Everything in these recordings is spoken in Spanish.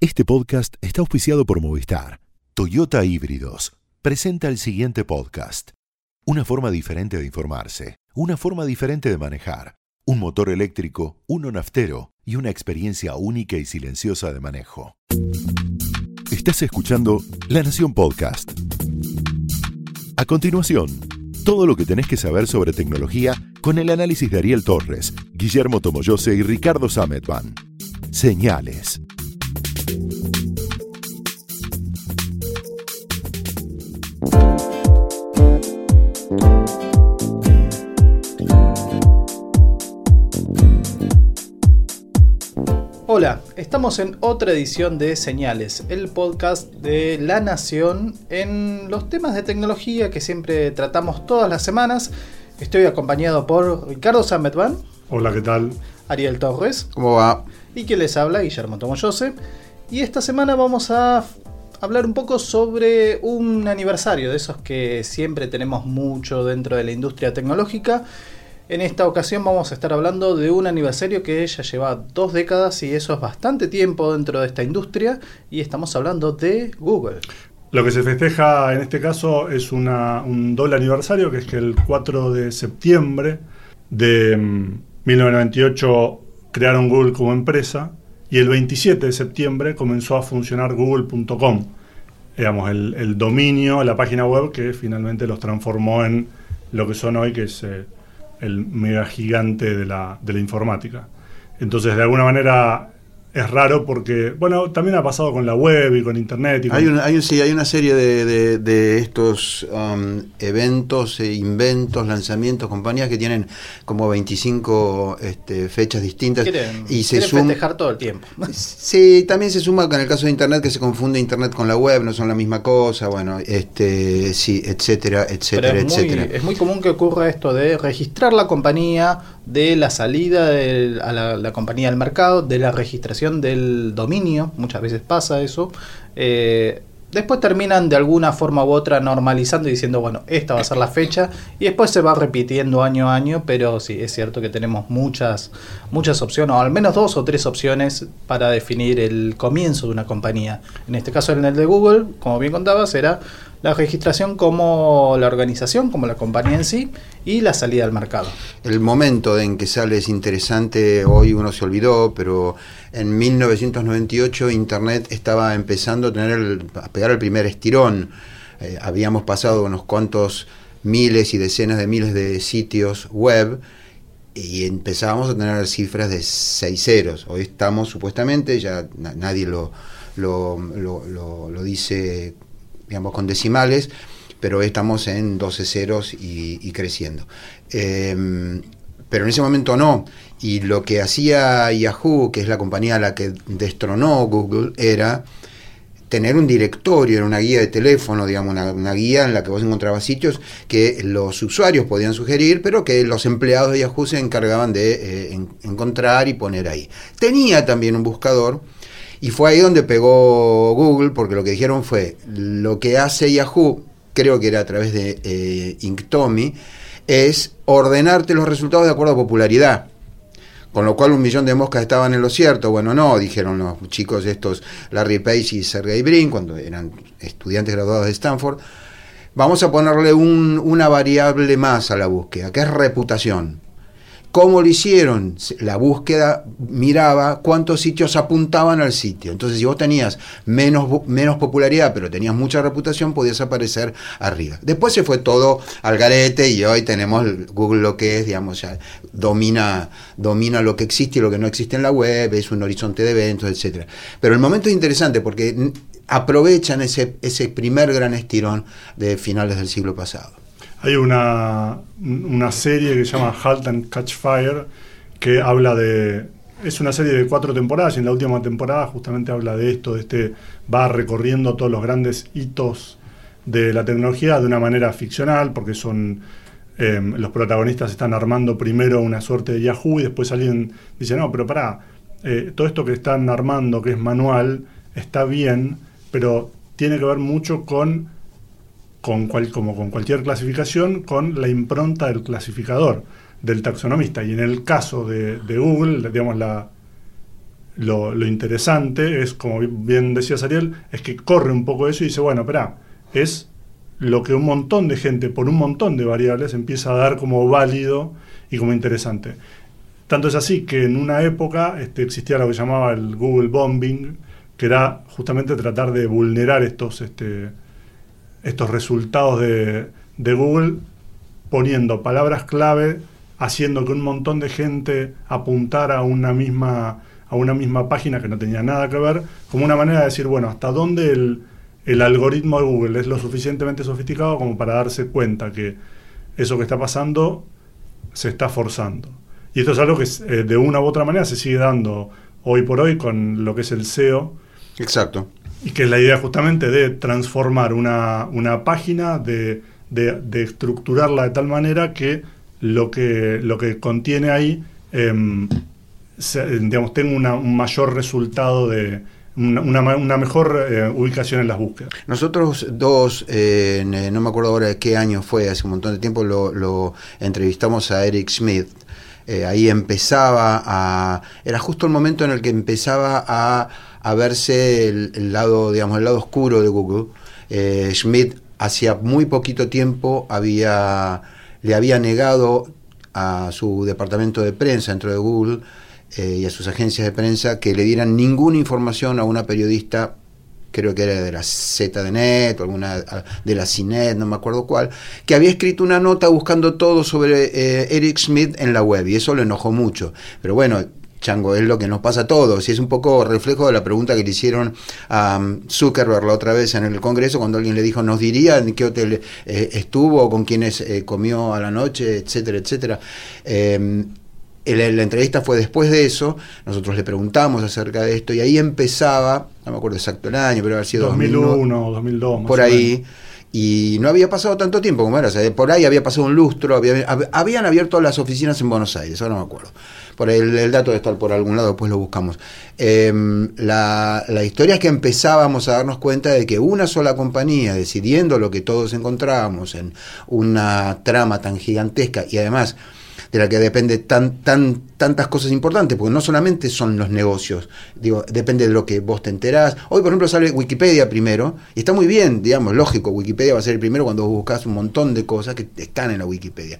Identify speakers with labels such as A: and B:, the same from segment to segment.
A: Este podcast está auspiciado por Movistar. Toyota Híbridos presenta el siguiente podcast. Una forma diferente de informarse, una forma diferente de manejar, un motor eléctrico, uno naftero y una experiencia única y silenciosa de manejo. Estás escuchando La Nación Podcast. A continuación, todo lo que tenés que saber sobre tecnología con el análisis de Ariel Torres, Guillermo Tomoyose y Ricardo Sametban. Señales.
B: Hola, estamos en otra edición de Señales, el podcast de La Nación en los temas de tecnología que siempre tratamos todas las semanas. Estoy acompañado por Ricardo Sametban.
C: Hola, ¿qué tal?
B: Ariel Torres.
D: ¿Cómo va?
B: Y quien les habla, Guillermo Tomoyose. Y esta semana vamos a hablar un poco sobre un aniversario de esos que siempre tenemos mucho dentro de la industria tecnológica. En esta ocasión vamos a estar hablando de un aniversario que ya lleva dos décadas y eso es bastante tiempo dentro de esta industria. Y estamos hablando de Google.
C: Lo que se festeja en este caso es un doble aniversario, que es que el 4 de septiembre de 1998 mm, crearon Google como empresa y el 27 de septiembre comenzó a funcionar google.com, digamos, el, dominio, la página web que finalmente los transformó en lo que son hoy, que es... Eh, el mega gigante de la, de la informática. Entonces, de alguna manera, es raro porque, bueno, también ha pasado con la web y con internet.
D: Hay, una, hay, sí, hay una serie de, de, estos um, eventos, e inventos, lanzamientos, compañías que tienen como 25 este, fechas distintas.
B: y se quieren festejar todo el tiempo.
D: Sí, también se suma con el caso de internet que se confunde internet con la web, no son la misma cosa, bueno, este, sí, etcétera, etcétera, etcétera.
B: es muy común que ocurra esto de registrar la compañía, de la salida a la, compañía al mercado, de la registración del dominio, muchas veces pasa eso. Eh, después terminan de alguna forma u otra normalizando y diciendo, bueno, esta va a ser la fecha, y después se va repitiendo año a año, pero sí, es cierto que tenemos muchas, muchas opciones, o al menos dos o tres opciones para definir el comienzo de una compañía. En este caso, en el de Google, como bien contabas, era la registración como la organización, como la compañía en sí, y la salida al mercado.
D: El momento en que sale es interesante, hoy uno se olvidó, pero en 1998 Internet estaba empezando a, tener a pegar el primer estirón. Eh, habíamos pasado unos cuantos miles y decenas de miles de sitios web y empezábamos a tener cifras de seis ceros. Hoy estamos supuestamente, ya nadie lo, lo, lo dice digamos, con decimales, pero estamos en 12 ceros y, creciendo. Em, pero en ese momento no. Y lo que hacía Yahoo, que es la compañía a la que destronó Google, era tener un directorio, era una guía de teléfono, digamos, una, guía en la que vos encontrabas sitios que los usuarios podían sugerir, pero que los empleados de Yahoo se encargaban de eh, encontrar y poner ahí. Tenía también un buscador y fue ahí donde pegó Google, porque lo que dijeron fue, lo que hace Yahoo, creo que era a través de eh, Inktomi, es ordenarte los resultados de acuerdo a popularidad. Con lo cual un millón de moscas estaban en lo cierto. Bueno, no, dijeron los chicos estos, Larry Page y Sergey Brin, cuando eran estudiantes graduados de Stanford. Vamos a ponerle una variable más a la búsqueda, que es reputación. ¿Cómo lo hicieron? La búsqueda miraba cuántos sitios apuntaban al sitio. Entonces, si vos tenías menos, menos popularidad, pero tenías mucha reputación, podías aparecer arriba. Después se fue todo al garete y hoy tenemos Google lo que es, digamos, ya domina, domina lo que existe y lo que no existe en la web, es un horizonte de eventos, etcétera. Pero el momento es interesante porque aprovechan ese, ese primer gran estirón de finales del siglo pasado.
C: Hay una, una serie que se llama Halt and Catch Fire, que habla de... Es una serie de cuatro temporadas y en la última temporada justamente habla de esto, de este... va recorriendo todos los grandes hitos de la tecnología de una manera ficcional, porque son... Em, los protagonistas están armando primero una suerte de Yahoo y después alguien dice, no, pero pará, eh, todo esto que están armando, que es manual, está bien, pero tiene que ver mucho con con como con cualquier clasificación, con la impronta del clasificador, del taxonomista. Y en el caso de, Google, digamos, la, lo, interesante es, como bien decías Ariel, es que corre un poco eso y dice, bueno, espera, es lo que un montón de gente, por un montón de variables, empieza a dar como válido y como interesante. Tanto es así que en una época este, existía lo que llamaba el Google Bombing, que era justamente tratar de vulnerar estos, este, estos resultados de, de Google poniendo palabras clave, haciendo que un montón de gente apuntara a una misma a una misma página que no tenía nada que ver, como una manera de decir, bueno, hasta dónde el, el algoritmo de Google es lo suficientemente sofisticado como para darse cuenta que eso que está pasando se está forzando. Y esto es algo que eh, de una u otra manera se sigue dando hoy por hoy con lo que es el SEO.
D: Exacto.
C: Y que es la idea justamente de transformar una, página, de, estructurarla de tal manera que lo que, lo que contiene ahí digamos, tenga un mayor resultado de, una, mejor eh, ubicación en las búsquedas.
D: Nosotros dos, eh, no me acuerdo ahora de qué año fue, hace un montón de tiempo lo, entrevistamos a Eric Smith. Eh, ahí empezaba a... Era justo el momento en el que empezaba a, verse el, lado, digamos, el lado oscuro de Google. Smith hacía muy poquito tiempo había, le había negado a su departamento de prensa dentro de Google eh, y a sus agencias de prensa que le dieran ninguna información a una periodista, creo que era de la Z de Net o alguna de la CINET, no me acuerdo cuál, que había escrito una nota buscando todo sobre eh, Eric Smith en la web y eso le enojó mucho. Pero bueno, Chango, es lo que nos pasa a todos y es un poco reflejo de la pregunta que le hicieron a um, Zuckerberg la otra vez en el Congreso cuando alguien le dijo, ¿nos diría en qué hotel eh, estuvo, con quiénes comió a la noche, etcétera, etcétera? la, entrevista fue después de eso, nosotros le preguntamos acerca de esto y ahí empezaba, no me acuerdo exacto el año, pero había sido
C: 2001, 2002.
D: Por ahí. Y no había pasado tanto tiempo como era, por ahí había pasado un lustro, habían abierto las oficinas en Buenos Aires, ahora no me acuerdo. Por el, dato de estar por algún lado, después lo buscamos. Em, la, la, historia es que empezábamos a darnos cuenta de que una sola compañía, decidiendo lo que todos encontrábamos en una trama tan gigantesca y además de la que depende tan, tan, tantas cosas importantes, porque no solamente son los negocios, digo, depende de lo que vos te enterás. Hoy, por ejemplo, sale Wikipedia primero, y está muy bien, digamos, lógico, Wikipedia va a ser el primero cuando buscas un montón de cosas que están en la Wikipedia.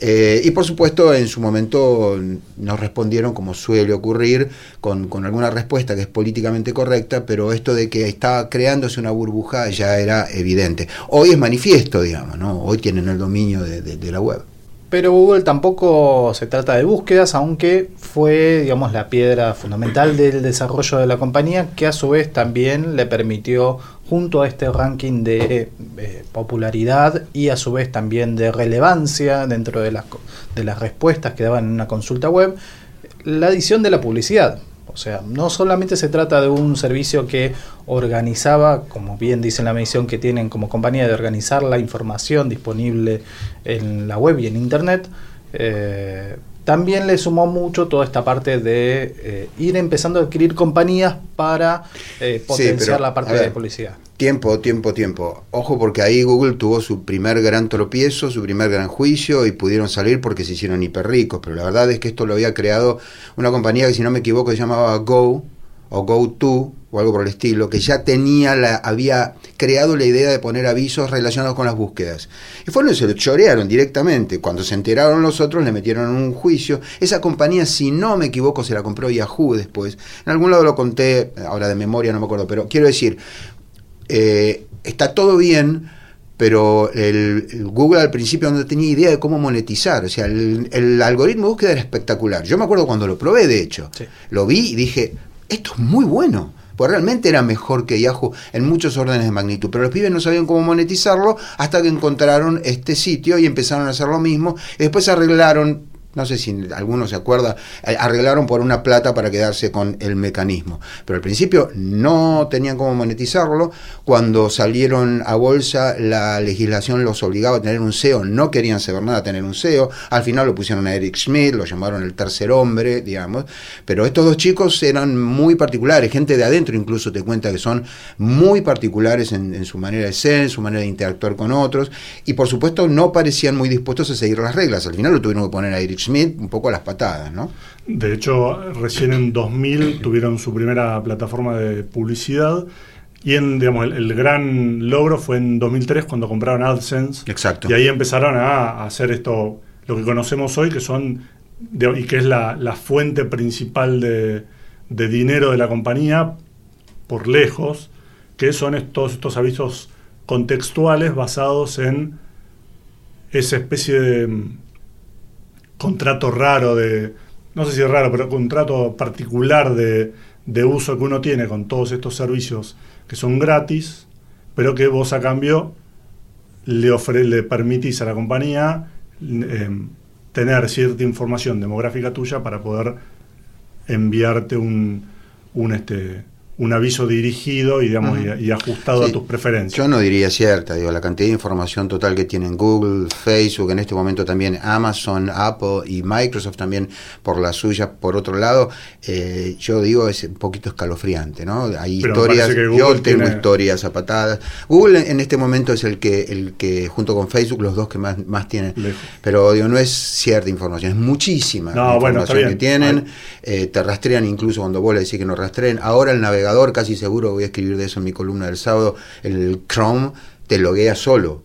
D: Eh, y por supuesto, en su momento nos respondieron, como suele ocurrir, con, alguna respuesta que es políticamente correcta, pero esto de que estaba creándose una burbuja ya era evidente. Hoy es manifiesto, digamos, ¿no? Hoy tienen el dominio de la web.
B: Pero Google tampoco se trata de búsquedas, aunque fue, digamos, la piedra fundamental del desarrollo de la compañía, que a su vez también le permitió, junto a este ranking de eh, popularidad y a su vez también de relevancia dentro de las, de las respuestas que daban en una consulta web, la adición de la publicidad. O sea, no solamente se trata de un servicio que organizaba, como bien dice la medición que tienen como compañía, de organizar la información disponible en la web y en Internet, eh, también le sumó mucho toda esta parte de eh, ir empezando a adquirir compañías para eh, potenciar la parte de publicidad.
D: Tiempo, tiempo, tiempo. Ojo porque ahí Google tuvo su primer gran tropiezo, su primer gran juicio y pudieron salir porque se hicieron hiper ricos. Pero la verdad es que esto lo había creado una compañía que si no me equivoco se llamaba Go o GoTo o algo por el estilo, que ya tenía la, había creado la idea de poner avisos relacionados con las búsquedas. Y fueron y se lo chorearon directamente. Cuando se enteraron los otros, le metieron un juicio. Esa compañía, si no me equivoco, se la compró Yahoo después. En algún lado lo conté, ahora de memoria no me acuerdo, pero quiero decir, eh, está todo bien, pero el, Google al principio no tenía idea de cómo monetizar. O sea, el, algoritmo de búsqueda era espectacular. Yo me acuerdo cuando lo probé, de hecho. Lo vi y dije, esto es muy bueno. Pues realmente era mejor que Yahoo en muchos órdenes de magnitud. Pero los pibes no sabían cómo monetizarlo hasta que encontraron este sitio y empezaron a hacer lo mismo. Y después arreglaron no sé si alguno se acuerda, eh, arreglaron por una plata para quedarse con el mecanismo. Pero al principio no tenían cómo monetizarlo. Cuando salieron a bolsa, la legislación los obligaba a tener un SEO. No querían saber nada tener un SEO. Al final lo pusieron a Eric Schmidt, lo llamaron el tercer hombre, digamos. Pero estos dos chicos eran muy particulares. Gente de adentro incluso te cuenta que son muy particulares en, su manera de ser, en su manera de interactuar con otros. Y por supuesto no parecían muy dispuestos a seguir las reglas. Al final lo tuvieron que poner a Eric Schmidt un poco a las patadas, ¿no?
C: De hecho, recién en 2000 tuvieron su primera plataforma de publicidad y en, digamos, el, el gran logro fue en 2003 cuando compraron AdSense.
D: Exacto.
C: Y ahí empezaron a, hacer esto, lo que conocemos hoy, que son, de- y que es la, la fuente principal de, de dinero de la compañía, por lejos, que son estos, estos avisos contextuales basados en esa especie de contrato raro de, no sé si es raro, pero contrato particular de, de uso que uno tiene con todos estos servicios que son gratis, pero que vos a cambio le, ofre, le permitís a la compañía eh, tener cierta información demográfica tuya para poder enviarte un, un, este, un aviso dirigido y, digamos, y, y ajustado
D: Sí.
C: a tus preferencias.
D: Yo no diría cierta, digo, la cantidad de información total que tienen Google, Facebook, en este momento también Amazon, Apple y Microsoft también por la suya, por otro lado, eh, yo digo es un poquito escalofriante, ¿no? Hay
C: Pero
D: historias, yo tengo
C: tiene-
D: historias a patadas. Google en- este momento es el que, el que junto con Facebook, los dos que más, más tienen.
C: Lejos.
D: Pero digo, no es cierta información, es muchísima
C: No, bueno,
D: información que tienen. Eh, te rastrean incluso cuando vos le decís que no rastreen. Ahora el navegador, casi seguro, voy a escribir de eso en mi columna del sábado, el Chrome te loguea solo.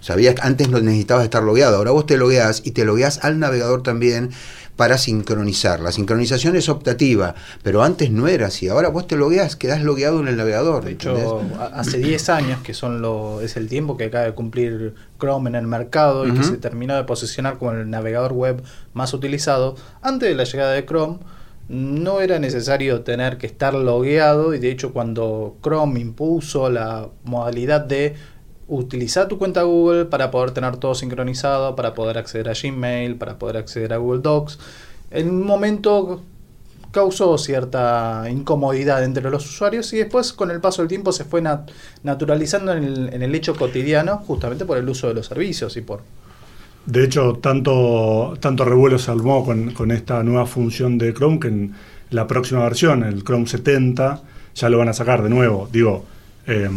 D: Sabías que antes no necesitabas estar logueado, ahora vos te logueas y te logueas al navegador también para sincronizar. La sincronización es optativa, pero antes no era así. Ahora vos te logueas, quedás logueado en el navegador.
B: De hecho, hace 10 años, que son lo, es el tiempo que acaba de cumplir Chrome en el mercado y que se terminó de posicionar como el navegador web más utilizado, antes de la llegada de Chrome no era necesario tener que estar logueado y de hecho cuando Chrome impuso la modalidad de utilizar tu cuenta Google para poder tener todo sincronizado, para poder acceder a Gmail, para poder acceder a Google Docs, en un momento causó cierta incomodidad entre los usuarios y después con el paso del tiempo se fue nat- naturalizando en el, en el hecho cotidiano justamente por el uso de los servicios y por
C: De hecho, tanto, tanto revuelo se armó con, esta nueva función de Chrome que en la próxima versión, el Chrome 70, ya lo van a sacar de nuevo. Digo, eh,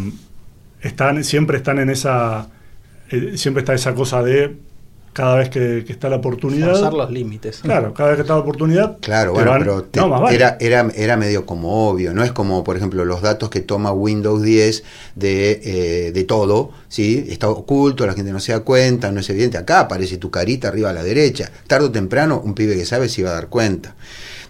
C: están, siempre están en esa. eh, siempre está esa cosa de cada vez que, que está la oportunidad.
B: forzar los límites.
C: Claro, cada vez que está la oportunidad.
D: Claro, bueno,
C: van-
D: pero te-
C: no, más vale.
D: era, era, era medio como obvio, no es como, por ejemplo, los datos que toma Windows 10 de, eh, de todo, ¿sí? Está oculto, la gente no se da cuenta, no es evidente. Acá aparece tu carita arriba a la derecha. Tarde o temprano, un pibe que sabe se iba a dar cuenta.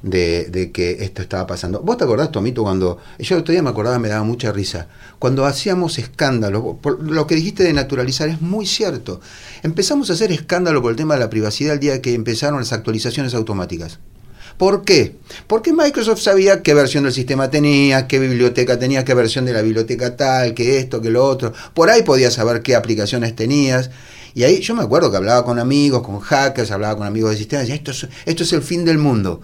D: De, de que esto estaba pasando. ¿Vos te acordás, Tomito, cuando. Yo el otro día me acordaba, me daba mucha risa. Cuando hacíamos escándalo, lo que dijiste de naturalizar es muy cierto. Empezamos a hacer escándalo por el tema de la privacidad el día que empezaron las actualizaciones automáticas. ¿Por qué? Porque Microsoft sabía qué versión del sistema tenía, qué biblioteca tenía, qué versión de la biblioteca tal, que esto, que lo otro. Por ahí podías saber qué aplicaciones tenías. Y ahí yo me acuerdo que hablaba con amigos, con hackers, hablaba con amigos de sistemas, y decía, esto es, esto es el fin del mundo.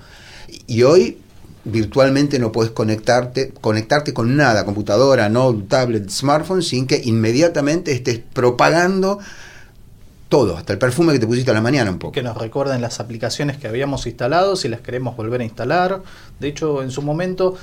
D: Y hoy virtualmente no puedes conectarte, conectarte con nada, computadora, no tablet, smartphone, sin que inmediatamente estés propagando todo, hasta el perfume que te pusiste a la mañana un poco.
B: que nos recuerden las aplicaciones que habíamos instalado, si las queremos volver a instalar. De hecho, en su momento,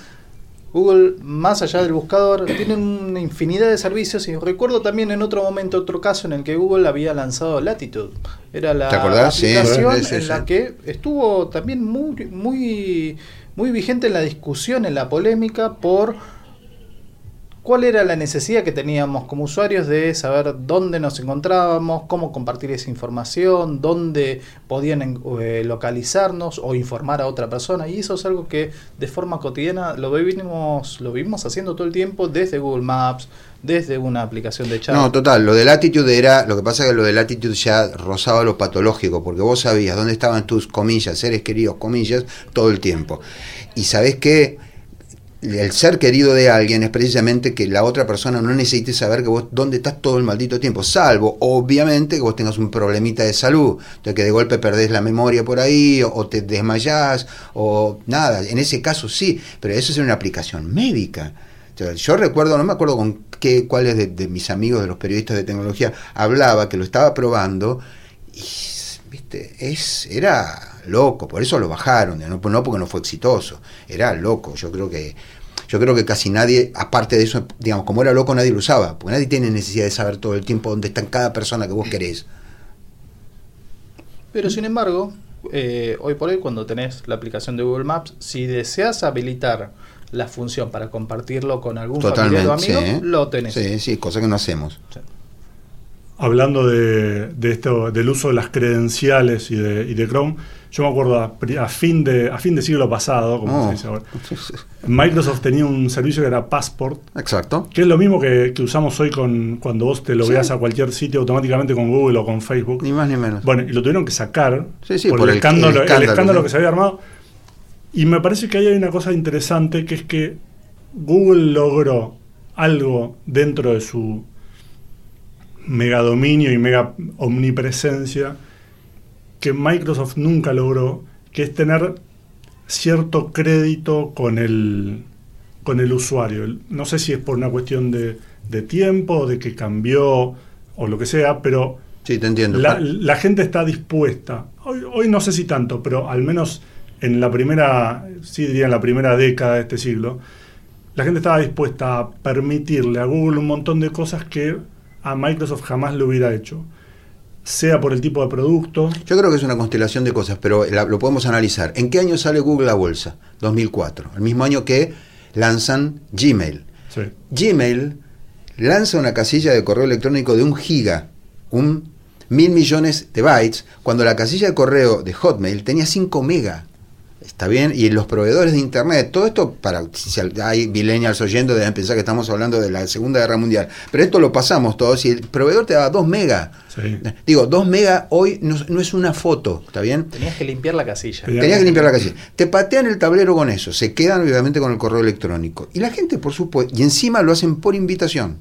B: Google, más allá del buscador, tiene una infinidad de servicios y recuerdo también en otro momento otro caso en el que Google había lanzado Latitude. Era la aplicación
D: sí,
B: en la que estuvo también muy, muy, muy vigente en la discusión, en la polémica por cuál era la necesidad que teníamos como usuarios de saber dónde nos encontrábamos, cómo compartir esa información, dónde podían eh, localizarnos o informar a otra persona. Y eso es algo que de forma cotidiana lo vivimos, lo vivimos haciendo todo el tiempo desde Google Maps, desde una aplicación de chat.
D: No, total, lo de Latitude era, lo que pasa es que lo de Latitude ya rozaba lo patológico, porque vos sabías dónde estaban tus comillas, seres queridos, comillas, todo el tiempo. Y sabés que el ser querido de alguien es precisamente que la otra persona no necesite saber que vos dónde estás todo el maldito tiempo, salvo obviamente que vos tengas un problemita de salud, de que de golpe perdés la memoria por ahí, o, te desmayás, o nada, en ese caso sí, pero eso es una aplicación médica. O sea, yo recuerdo, no me acuerdo con qué, cuáles de, de mis amigos, de los periodistas de tecnología, hablaba que lo estaba probando y, viste, es, era loco, por eso lo bajaron, no, no porque no fue exitoso, era loco, yo creo que yo creo que casi nadie, aparte de eso, digamos, como era loco, nadie lo usaba, porque nadie tiene necesidad de saber todo el tiempo dónde está cada persona que vos querés.
B: Pero sin embargo, eh, hoy por hoy cuando tenés la aplicación de Google Maps, si deseas habilitar la función para compartirlo con algún familiar o amigo,
D: sí.
B: lo tenés.
D: Sí, sí, cosa que no hacemos.
B: Sí.
C: Hablando de, de esto, del uso de las credenciales y de, y de Chrome, yo me acuerdo a, fin de a fin de siglo pasado, como
D: Oh.
C: se dice ahora, Microsoft tenía un servicio que era Passport,
D: Exacto.
C: que es lo mismo que, que usamos hoy con cuando vos te logueas
D: Sí.
C: a cualquier sitio automáticamente con Google o con Facebook.
D: Ni más ni menos.
C: Bueno, y lo tuvieron que sacar
D: Sí, sí,
C: por,
D: por
C: el,
D: el-
C: escándalo,
D: el
C: el
D: escándalo,
C: escándalo
D: sí.
C: que se había armado. Y me parece que ahí hay una cosa interesante, que es que Google logró algo dentro de su megadominio y mega omnipresencia que Microsoft nunca logró, que es tener cierto crédito con el, con el usuario. No sé si es por una cuestión de, de tiempo, de que cambió o lo que sea, pero
D: Sí, te entiendo.
C: la, la gente está dispuesta, hoy, hoy no sé si tanto, pero al menos en la primera, sí diría en la primera década de este siglo, la gente estaba dispuesta a permitirle a Google un montón de cosas que a Microsoft jamás lo hubiera hecho. Sea por el tipo de producto,
D: Yo creo que es una constelación de cosas, pero la- lo podemos analizar. ¿En qué año sale Google a bolsa? 2004. El mismo año que lanzan Gmail.
C: sí,
D: Gmail lanza una casilla de correo electrónico de un giga, un mil millones de bytes, cuando la casilla de correo de Hotmail tenía 5 mega. Está bien, y los proveedores de internet, todo esto para si hay millennials oyendo deben pensar que estamos hablando de la Segunda Guerra Mundial, pero esto lo pasamos todos y el proveedor te daba 2 mega.
C: sí.
D: Digo, 2 mega hoy no, no es una foto, ¿está bien?
B: Tenías que limpiar la casilla.
C: Tenía-
D: Tenías que limpiar la casilla. Te patean el tablero con eso, se quedan obviamente con el correo electrónico. Y la gente, por supuesto, y encima lo hacen por invitación.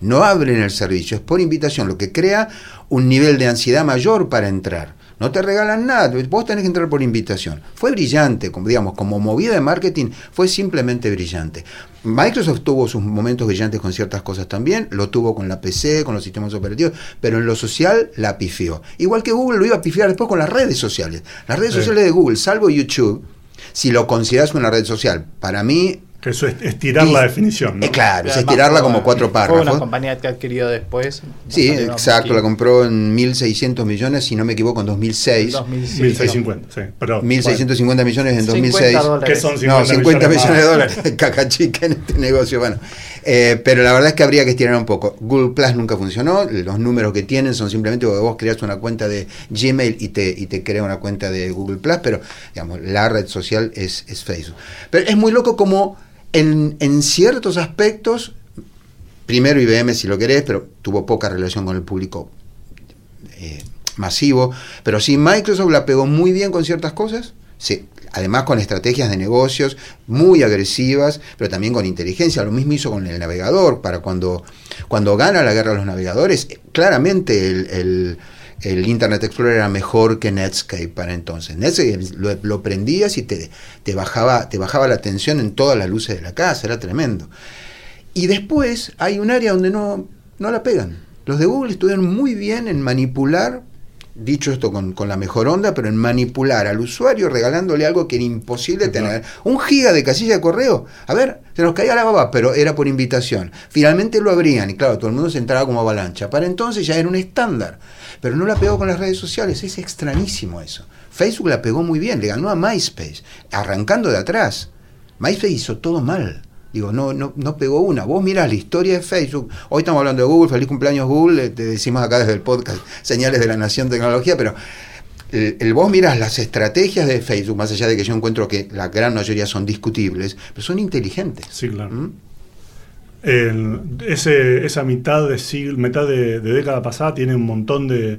D: No abren el servicio, es por invitación, lo que crea un nivel de ansiedad mayor para entrar. No te regalan nada, vos tenés que entrar por invitación. Fue brillante, como digamos, como movida de marketing, fue simplemente brillante. Microsoft tuvo sus momentos brillantes con ciertas cosas también, lo tuvo con la PC, con los sistemas operativos, pero en lo social la pifió. Igual que Google lo iba a pifiar después con las redes sociales. Las redes
C: Sí.
D: sociales de Google, salvo YouTube, si lo consideras una red social, para mí
C: que eso es estirar la
D: Y-
C: definición. ¿no?
D: Eh, claro, es
B: fue-
D: como cuatro
B: Fue una
D: párrafos.
B: compañía que adquirió después.
D: Sí, exacto, la compró en 1.600 millones, si no me equivoco, en 2006.
B: 2006.
C: 1650, sí. Pero,
D: 1.650 millones en
B: 50
D: 2006.
B: dólares.
C: ¿Qué son
D: No,
C: 50
D: 50
C: millones
D: millones de dólares. Cacachica en este negocio. Bueno, Eh, pero la verdad es que habría que estirar un poco. Google Plus nunca funcionó. Los números que tienen son simplemente porque vos creas una cuenta de Gmail y te, y te crea una cuenta de Google Plus. Pero, digamos, la red social es, es Facebook. Pero es muy loco como en, ciertos aspectos, primero IBM si lo querés, pero tuvo poca relación con el público eh, masivo. Pero sí, Microsoft la pegó muy bien con ciertas cosas. Sí, además con estrategias de negocios muy agresivas, pero también con inteligencia. Lo mismo hizo con el navegador. Para cuando, cuando gana la guerra los navegadores, eh, claramente el- el Internet Explorer era mejor que Netscape para entonces. Netscape lo, prendías y te, te, bajaba, te bajaba la tensión en todas las luces de la casa, era tremendo. Y después hay un área donde no, no la pegan. Los de Google estuvieron muy bien en manipular, dicho esto con, con la mejor onda, pero en manipular al usuario regalándole algo que era imposible tener. Un giga de casilla de correo. A ver, se nos caía la baba, pero era por invitación. Finalmente lo abrían y claro, todo el mundo se entraba como avalancha. Para entonces ya era un estándar. Pero no la pegó con las redes sociales. Es extrañísimo eso. Facebook la pegó muy bien, le ganó a MySpace, arrancando de atrás. MySpace hizo todo mal. Digo, no, no, no pegó una. Vos mirás la historia de Facebook. Hoy estamos hablando de Google, feliz cumpleaños Google, eh, te decimos acá desde el podcast Señales de la Nación Tecnología, pero el, el vos mirás las estrategias de Facebook, más allá de que yo encuentro que la gran mayoría son discutibles, pero son inteligentes.
C: Sí, claro.
D: ¿Mm?
C: El- ese, esa mitad de siglo, mitad de, de década pasada tiene un montón de,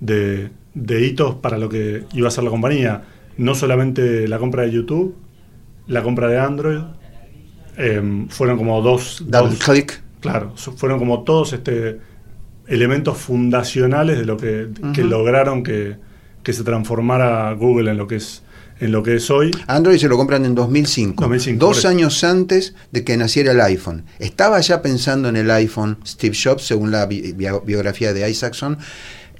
C: de, de hitos para lo que iba a ser la compañía. No solamente la compra de YouTube, la compra de Android, em, fueron como dos,
D: Double
C: dos-
D: click.
C: claro, fueron como todos este elementos fundacionales de lo que, lograron que, que se transformara Google en lo que es en lo que es hoy.
D: Android se lo compran en 2005,
C: 2005,
D: dos años antes de que naciera el iPhone. Estaba ya pensando en el iPhone Steve Jobs, según la bi- bi- biografía de Isaacson,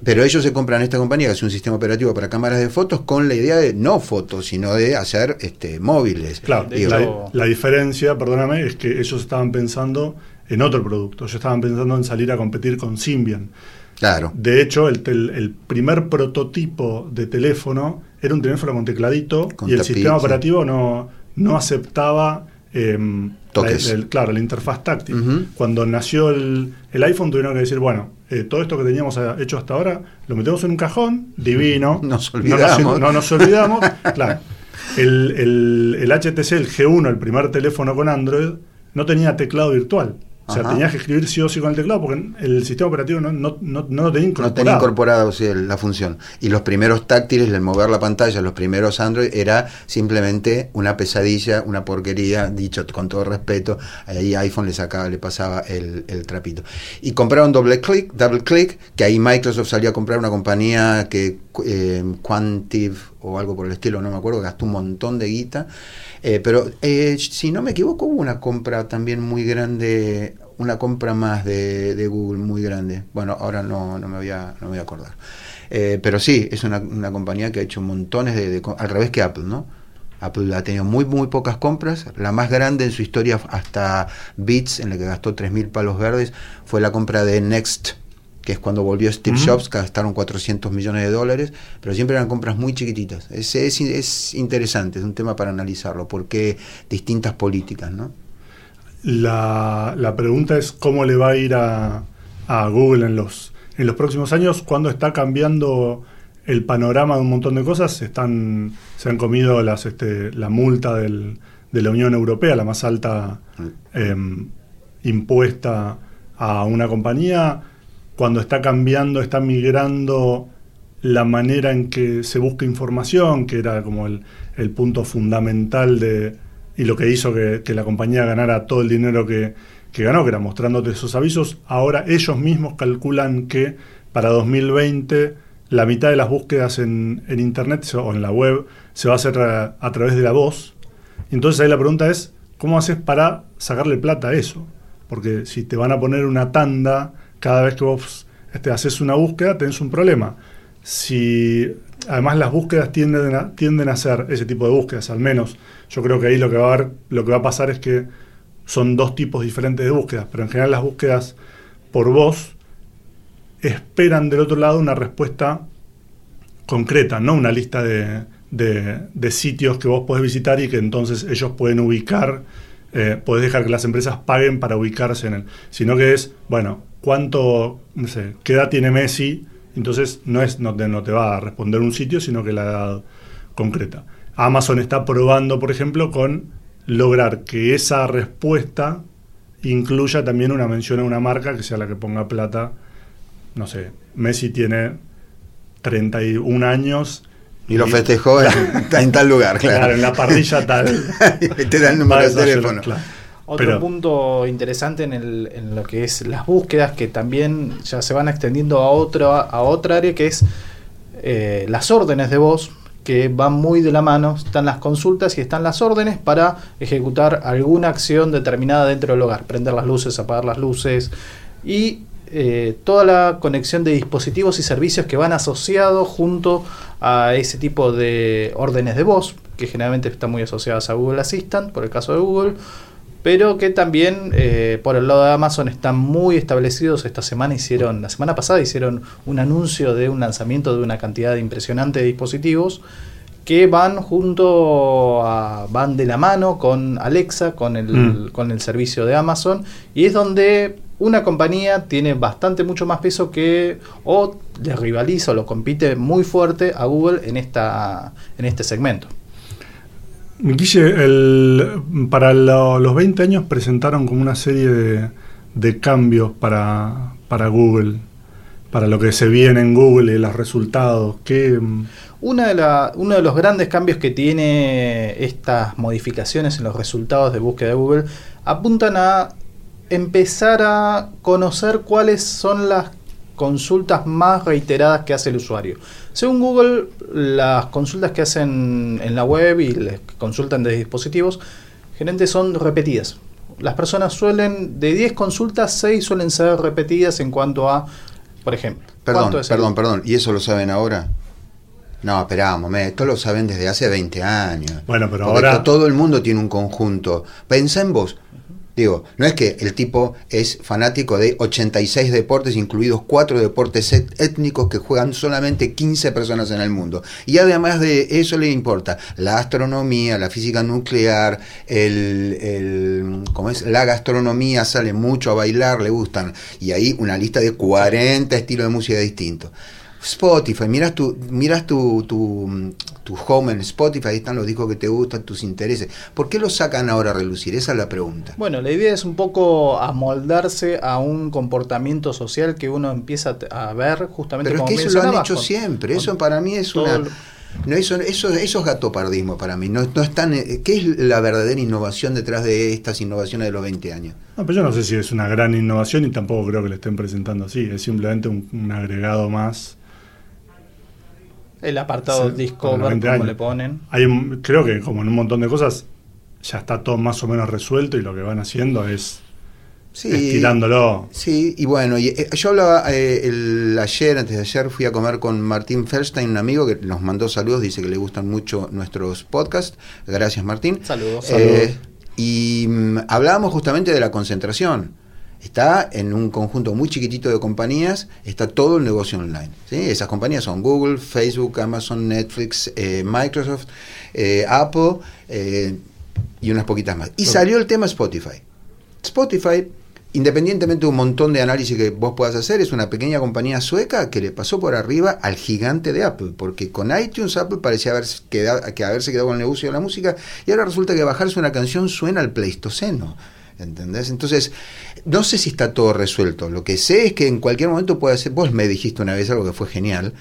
D: pero ellos se compran esta compañía que es un sistema operativo para cámaras de fotos con la idea de no fotos, sino de hacer este, móviles.
C: Claro,
D: Digo,
C: la, la diferencia, perdóname, es que ellos estaban pensando en otro producto. Ellos estaban pensando en salir a competir con Symbian.
D: claro.
C: De hecho, el, tel- el primer prototipo de teléfono era un teléfono con tecladito
D: Con
C: y el
D: tapiz,
C: sistema operativo no, no aceptaba em,
D: Toques.
C: la- el- claro, la interfaz táctil. Cuando nació el, el iPhone tuvieron que decir, bueno, eh, todo esto que teníamos eh, hecho hasta ahora lo metemos en un cajón, divino.
D: Nos
C: No
D: olvidamos.
C: No, nos olvidamos. claro. El, el- el HTC, el G1, el primer teléfono con Android, no tenía teclado virtual. O sea,
D: Ajá.
C: tenías que escribir sí o sí con el teclado porque el sistema operativo no, no, no, no lo tenía
D: No
C: incorporado.
D: tenía incorporado sí, la función. Y los primeros táctiles, el mover la pantalla, los primeros Android, era simplemente una pesadilla, una porquería, dicho con todo respeto. Ahí iPhone le sacaba, le pasaba el, el trapito. Y compraron doble click, double click, que ahí Microsoft salió a comprar una compañía que eh, Quantive o algo por el estilo, no me acuerdo, gastó un montón de guita. Eh, pero eh, si no me equivoco, hubo una compra también muy grande, una compra más de, Google muy grande. Bueno, ahora no, no, me, voy a, no me voy a acordar. Eh, pero sí, es una, una compañía que ha hecho montones de, de al revés que Apple, ¿no? Apple ha tenido muy, muy pocas compras. La más grande en su historia, hasta Beats, en la que gastó 3.000 palos verdes, fue la compra de Next, que es cuando volvió Steve
C: Ujú.
D: Jobs, que gastaron 400 millones de dólares, pero siempre eran compras muy chiquititas. Es, es, es interesante, es un tema para analizarlo, porque distintas políticas, ¿no?
C: La, la pregunta es cómo le va a ir a, a Google en los, en los próximos años cuando está cambiando el panorama de un montón de cosas. Se Están, se han comido las, este, la multa del- de la Unión Europea, la más alta em, impuesta a una compañía. Cuando está cambiando, está migrando la manera en que se busca información, que era como el, punto fundamental de, y lo que hizo que, la compañía ganara todo el dinero que, ganó, que era mostrándote esos avisos. Ahora ellos mismos calculan que para 2020 la mitad de las búsquedas en, Internet o en la web se va a hacer a través de la voz. Entonces ahí la pregunta es, ¿cómo haces para sacarle plata a eso? Porque si te van a poner una tanda cada vez que vos este, haces una búsqueda, tenés un problema. Si además las búsquedas tienden a, tienden a ser ese tipo de búsquedas, al menos yo creo que ahí lo que va a haber- lo que va a pasar es que son dos tipos diferentes de búsquedas, pero en general las búsquedas por voz esperan del otro lado una respuesta concreta, no una lista de, de- sitios que vos podés visitar y que entonces ellos pueden ubicar, eh, podés dejar que las empresas paguen para ubicarse en él, sino que es, bueno, ¿cuánto, no sé, qué edad tiene Messi? Entonces no, es, no, te, no te va a responder un sitio, sino que la edad concreta. Amazon está probando, por ejemplo, con lograr que esa respuesta incluya también una mención a una marca que sea la que ponga plata. No sé, Messi tiene 31 años.
D: Y lo festejó en, en tal lugar,
C: Claro,
D: claro.
C: en la parrilla tal.
D: Te da el número de teléfono.
C: claro.
B: Otro
C: Pero-
B: punto interesante en, el- en lo que es las búsquedas, que también ya se van extendiendo a, otro, a otra área, que es eh, las órdenes de voz, que van muy de la mano. Están las consultas y están las órdenes para ejecutar alguna acción determinada dentro del hogar. Prender las luces, apagar las luces y eh, toda la conexión de dispositivos y servicios que van asociados junto a ese tipo de órdenes de voz, que generalmente están muy asociadas a Google Assistant, por el caso de Google, pero que también eh, por el lado de Amazon están muy establecidos. Esta semana hicieron, la semana pasada hicieron un anuncio de un lanzamiento de una cantidad impresionante de dispositivos que van junto a, van de la mano con Alexa, con el,
C: Mm.
B: con el servicio de Amazon, y es donde una compañía tiene bastante mucho más peso que o le rivaliza o lo compite muy fuerte a Google en esta en este segmento.
C: Guille, para lo- los 20 años presentaron como una serie de, cambios para, para Google, para lo que se viene en Google los resultados. ¿Qué,
B: Una de la- uno de los grandes cambios que tiene estas modificaciones en los resultados de búsqueda de Google apuntan a empezar a conocer cuáles son las consultas más reiteradas que hace el usuario. Según Google, las consultas que hacen en la web y les consultan de dispositivos, generalmente son repetidas. Las personas suelen, de 10 consultas, 6 suelen ser repetidas en cuanto a, por ejemplo,
D: Perdón,
B: ¿cuánto es el-
D: perdón, perdón. ¿Y eso lo saben ahora? No, esperamos, esto lo saben desde hace 20 años.
C: Bueno, pero
D: Porque
C: ahora-
D: to- todo el mundo tiene un conjunto. Pensá en vos. Digo, no es que el tipo es fanático de 86 deportes, incluidos cuatro deportes et- étnicos que juegan solamente 15 personas en el mundo. Y además de eso le importa la astronomía, la física nuclear, el, el- ¿cómo es? la gastronomía, sale mucho a bailar, le gustan. Y ahí una lista de 40 estilos de música distintos. Spotify, miras tu, miras tu, tu, tu home en Spotify, ahí están los discos que te gustan, tus intereses. ¿Por qué los sacan ahora a relucir? Esa es la pregunta.
B: Bueno, la idea es un poco amoldarse a un comportamiento social que uno empieza a ver justamente
D: Pero es que eso lo han hecho
B: con-
D: siempre. Eso para mí es una.
B: lo-
D: No, eso, eso, eso es gatopardismo para mí. No, no están, eh, ¿Qué es la verdadera innovación detrás de estas innovaciones de los 20 años?
C: No, pero yo no sé si es una gran innovación y tampoco creo que le estén presentando así. Es simplemente un, un agregado más.
B: El apartado
C: Sí,
B: Discover,
C: con los 20
B: como le ponen.
C: Hay, un- creo que como en un montón de cosas ya está todo más o menos resuelto y lo que van haciendo es
D: Sí.
C: estirándolo.
D: Sí, y bueno, y, eh, yo hablaba eh, el, ayer, antes de ayer, fui a comer con Martín Feldstein, un amigo que nos mandó saludos, dice que le gustan mucho nuestros podcasts. Gracias, Martín.
B: Saludos.
D: Eh, y mm, hablábamos justamente de la concentración. Está en un conjunto muy chiquitito de compañías, está todo el negocio online. ¿sí? Esas compañías son Google, Facebook, Amazon, Netflix, eh, Microsoft, eh, Apple eh, y unas poquitas más. Y salió el tema Spotify. Spotify, independientemente de un montón de análisis que vos puedas hacer, es una pequeña compañía sueca que le pasó por arriba al gigante de Apple, porque con iTunes Apple parecía haberse quedado, que haberse quedado con el negocio de la música y ahora resulta que bajarse una canción suena al Pleistoceno. ¿Entendés? Entonces, no sé si está todo resuelto. Lo que sé es que en cualquier momento puede ser. Vos me dijiste una vez algo que fue genial.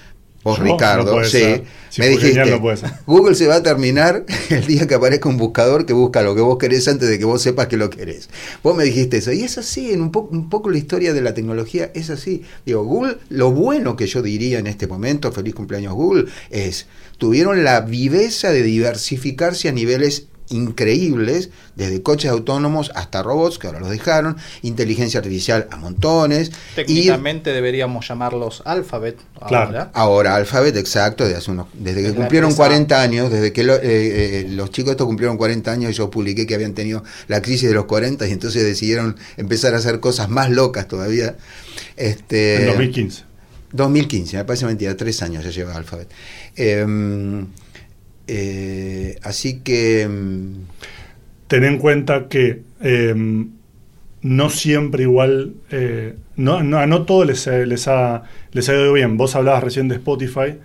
D: Vos, Ricardo,
C: no
D: sí.
C: Si
D: me dijiste.
C: genial, no.
D: Google se va a terminar el día que aparezca un buscador que busca lo que vos querés antes de que vos sepas que lo querés. Vos me dijiste eso. Y es así, en un, po- un poco la historia de la tecnología es así. Digo, Google, lo bueno que yo diría en este momento, feliz cumpleaños Google, es, tuvieron la viveza de diversificarse a niveles increíbles, desde coches autónomos hasta robots, que ahora los dejaron, inteligencia artificial a montones. y
B: Técnicamente deberíamos llamarlos Alphabet
C: Claro.
B: ahora.
D: Ahora, Alphabet, exacto, de hace unos, desde que cumplieron
B: empresa-
D: 40 años, desde que lo- eh, eh, los chicos estos cumplieron 40 años, yo publiqué que habían tenido la crisis de los 40 y entonces decidieron empezar a hacer cosas más locas todavía. Este,
C: En 2015.
D: 2015, me parece mentira, tres años ya lleva Alphabet. Eh, eh, así que... mm,
C: Ten en cuenta que eh, no siempre igual, eh, no, no, no todo les, eh, les, ha, les ha ido bien. Vos hablabas recién de Spotify,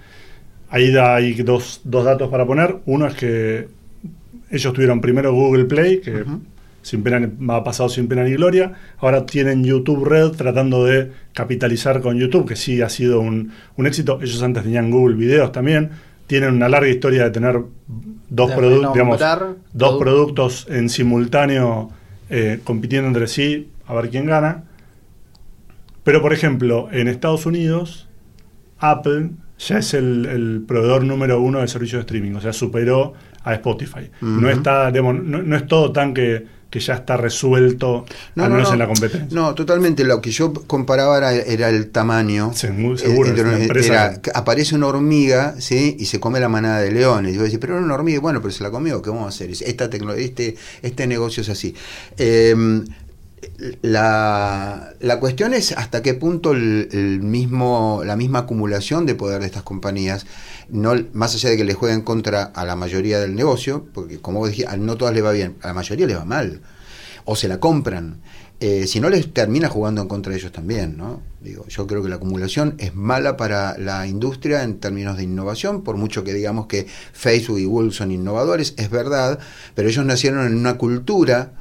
C: ahí da, hay dos, dos datos para poner. Uno es que ellos tuvieron primero Google Play, que
D: Ujú.
C: sin pena, ha pasado sin pena ni gloria. Ahora tienen YouTube Red tratando de capitalizar con YouTube, que sí ha sido un, un éxito. Ellos antes tenían Google Videos también. Tienen una larga historia de tener dos,
B: De
C: produ- digamos,
B: renombrar
C: dos
B: produ-
C: productos en simultáneo eh, compitiendo entre sí a ver quién gana. Pero, por ejemplo, en Estados Unidos, Apple ya es el, el proveedor número uno de servicios de streaming, o sea, superó a Spotify. No está, digamos, no, no es todo tan que, que ya está resuelto,
D: No,
C: al
D: no,
C: menos
D: no.
C: en la competencia.
D: No, totalmente. Lo que yo comparaba era, era el tamaño.
C: Sí, muy seguro,
D: Eh,
C: empresa
D: era aparece una hormiga, ¿sí? Y se come la manada de leones. Y yo decía, pero era una hormiga, bueno, pero se la comió, ¿qué vamos a hacer? Esta tecnología, este, este negocio es así. Eh, la, la cuestión es hasta qué punto el, mismo, la misma acumulación de poder de estas compañías, no, más allá de que le jueguen contra a la mayoría del negocio, porque como vos dijiste, no todas le va bien, a la mayoría le va mal, o se la compran. Eh, si no les termina jugando en contra de ellos también, ¿no? Digo, yo creo que la acumulación es mala para la industria en términos de innovación, por mucho que digamos que Facebook y Google son innovadores, es verdad, pero ellos nacieron en una cultura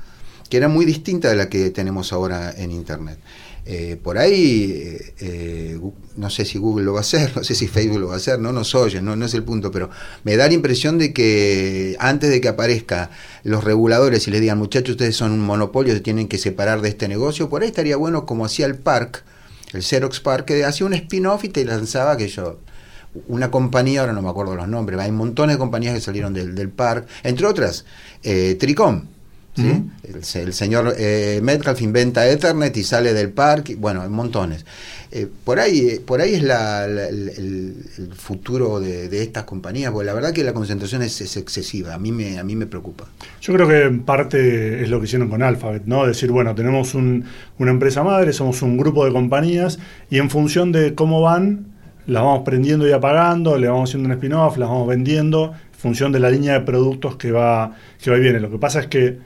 D: que era muy distinta de la que tenemos ahora en Internet. Eh, por ahí, eh, eh, no sé si Google lo va a hacer, no sé si Facebook lo va a hacer, no nos oyen, no, no es el punto, pero me da la impresión de que antes de que aparezca los reguladores y les digan, muchachos, ustedes son un monopolio, se tienen que separar de este negocio, por ahí estaría bueno como hacía el Park, el Xerox Park, que hacía un spin-off y te lanzaba aquello una compañía, ahora no me acuerdo los nombres, hay montones de compañías que salieron del, del park, entre otras, Tricom. ¿Sí? el, se- el señor eh, Metcalf inventa Ethernet y sale del parque, bueno, montones. Eh, por ahí eh, por ahí es la- la- el, el- el futuro de, de estas compañías, porque la verdad que la concentración es, es excesiva, a mí me, a mí me preocupa.
C: Yo creo que en parte es lo que hicieron con Alphabet, ¿no? Decir, bueno, tenemos un- una empresa madre, somos un grupo de compañías y en función de cómo van, las vamos prendiendo y apagando, le vamos haciendo un spin-off, las vamos vendiendo, en función de la línea de productos que va, que va y viene. Lo que pasa es que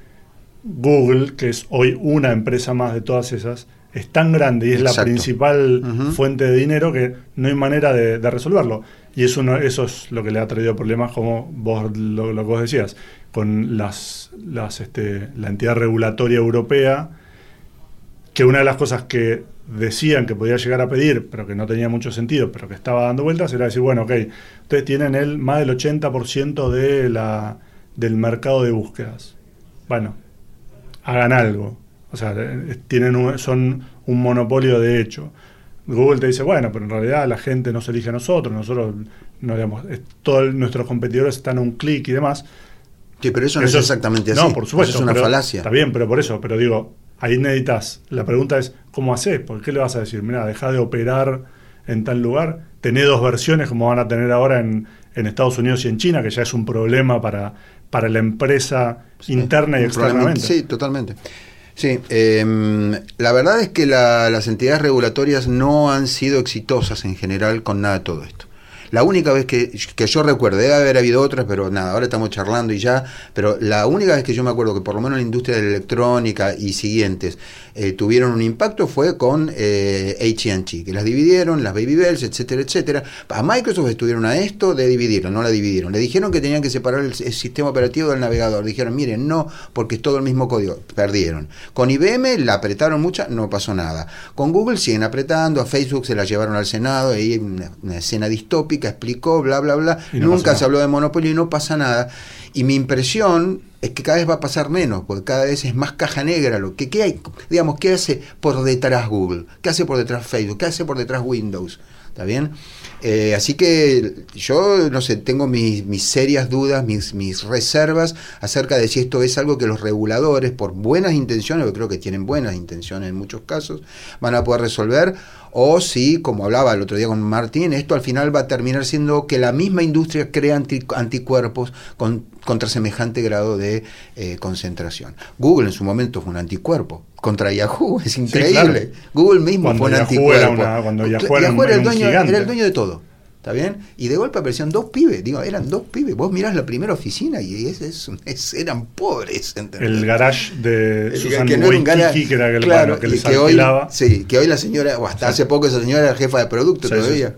C: Google, que es hoy una empresa más de todas esas, es tan grande y es la principal fuente de dinero que no hay manera de, de resolverlo. Y eso, no- eso es lo que le ha traído problemas, como vos, lo, lo que vos decías, con las, las, este, la entidad regulatoria europea, que una de las cosas que decían que podía llegar a pedir, pero que no tenía mucho sentido, pero que estaba dando vueltas, era decir, bueno, ok, ustedes tienen el más del 80% de la, del mercado de búsquedas. Bueno, hagan algo. O sea, tienen un- son un monopolio de hecho. Google te dice, bueno, pero en realidad la gente nos elige a nosotros, nosotros, no digamos, todos nuestros competidores están a un clic y demás.
D: Sí, pero eso no
C: Eso
D: es exactamente así.
C: No, por supuesto.
D: Eso es una
C: pero-
D: falacia.
C: Está bien, pero por eso, pero digo, ahí necesitas. La pregunta es, ¿cómo haces? ¿Por qué le vas a decir? Mira, deja de operar en tal lugar. Tené dos versiones como van a tener ahora en, en Estados Unidos y en China, que ya es un problema para, para la empresa interna y externamente.
D: Sí, totalmente. Sí, em, la verdad es que la- las entidades regulatorias no han sido exitosas en general con nada de todo esto. La única vez que, que yo recuerdo, debe haber habido otras, pero nada, ahora estamos charlando y ya, pero la única vez que yo me acuerdo que por lo menos la industria de la electrónica y siguientes eh, tuvieron un impacto fue con eh, AT&T, que las dividieron, las Baby Bells, etcétera, etcétera. A Microsoft estuvieron a esto de dividirlo, no la dividieron. Le dijeron que tenían que separar el, el sistema operativo del navegador. Dijeron, miren, no, porque es todo el mismo código. Perdieron. Con IBM la apretaron mucha, no pasó nada. Con Google siguen apretando, a Facebook se la llevaron al Senado, ahí una, una escena distópica, explicó, bla, bla, bla.
C: No
D: Nunca se habló de monopolio y no pasa nada. Y mi impresión es que cada vez va a pasar menos, porque cada vez es más caja negra lo que ¿qué hay, digamos, ¿qué hace por detrás Google? ¿Qué hace por detrás Facebook? ¿Qué hace por detrás Windows? ¿Está bien? Eh, así que yo, no sé, tengo mis, mis serias dudas, mis, mis reservas acerca de si esto es algo que los reguladores, por buenas intenciones, yo creo que tienen buenas intenciones en muchos casos, van a poder resolver, o si, como hablaba el otro día con Martín, esto al final va a terminar siendo que la misma industria crea anti- anticuerpos con- contra semejante grado de eh, concentración. Google en su momento fue un anticuerpo contra Yahoo, es increíble.
C: claro.
D: Google mismo
C: Cuando
D: fue un
C: Yahoo
D: anticuerpo.
C: era una- cuando Yahoo era un-
D: era, el dueño, era el dueño de todo. ¿Está bien? Y de golpe aparecían dos pibes, digo, eran dos pibes. Vos mirás la primera oficina y es, es- es- eran pobres. ¿entendés?
C: El garage de
D: El
C: Susan
D: que no era un
C: Wojcicki,
D: gara-
C: que era el
D: claro,
C: que les
D: que hoy,
C: alquilaba.
D: sí, que hoy la señora, o hasta
C: Sí.
D: hace poco esa señora era jefa de producto
C: Sí, sí,
D: todavía.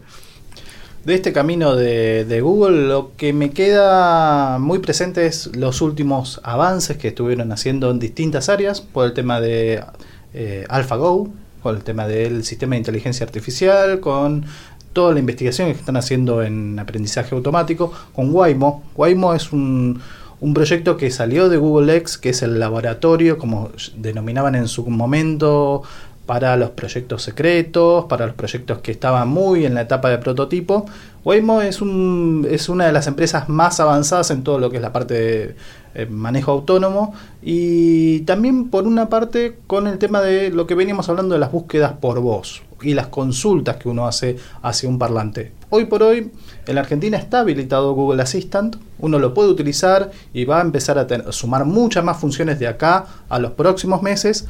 B: De este camino de, Google, lo que me queda muy presente es los últimos avances que estuvieron haciendo en distintas áreas, por el tema de eh, AlphaGo, con el tema del sistema de inteligencia artificial, con toda la investigación que están haciendo en aprendizaje automático, con Waymo. Waymo es un, un proyecto que salió de Google X, que es el laboratorio, como denominaban en su momento, para los proyectos secretos, para los proyectos que estaban muy en la etapa de prototipo. Waymo es, un, es una de las empresas más avanzadas en todo lo que es la parte de eh, manejo autónomo y también por una parte con el tema de lo que veníamos hablando de las búsquedas por voz y las consultas que uno hace hacia un parlante. Hoy por hoy en la Argentina está habilitado Google Assistant, uno lo puede utilizar y va a empezar a, a sumar muchas más funciones de acá a los próximos meses.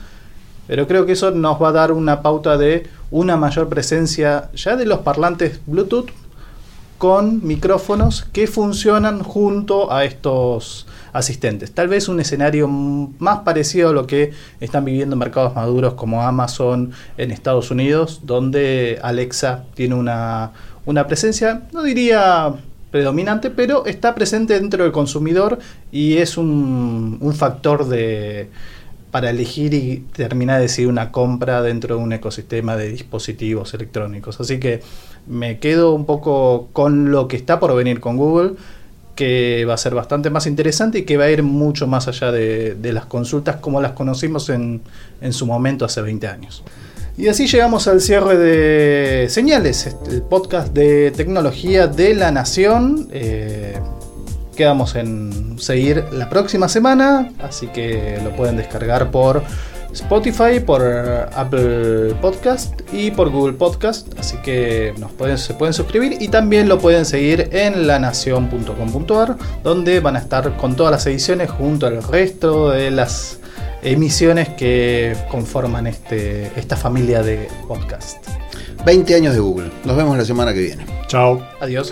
B: Pero creo que eso nos va a dar una pauta de una mayor presencia ya de los parlantes Bluetooth con micrófonos que funcionan junto a estos asistentes. Tal vez un escenario más parecido a lo que están viviendo mercados maduros como Amazon en Estados Unidos, donde Alexa tiene una, una presencia, no diría predominante, pero está presente dentro del consumidor y es un, un factor de para elegir y terminar de decidir una compra dentro de un ecosistema de dispositivos electrónicos. Así que me quedo un poco con lo que está por venir con Google, que va a ser bastante más interesante y que va a ir mucho más allá de, las consultas como las conocimos en, en su momento hace 20 años. Y así llegamos al cierre de Señales, este, el podcast de tecnología de la Nación. Eh, Quedamos en seguir la próxima semana, así que lo pueden descargar por Spotify, por Apple Podcast y por Google Podcast. Así que nos pueden, se pueden suscribir y también lo pueden seguir en lanación.com.ar, donde van a estar con todas las ediciones junto al resto de las emisiones que conforman este, esta familia de podcast.
D: 20 años de Google. Nos vemos la semana que viene.
C: Chao.
B: Adiós.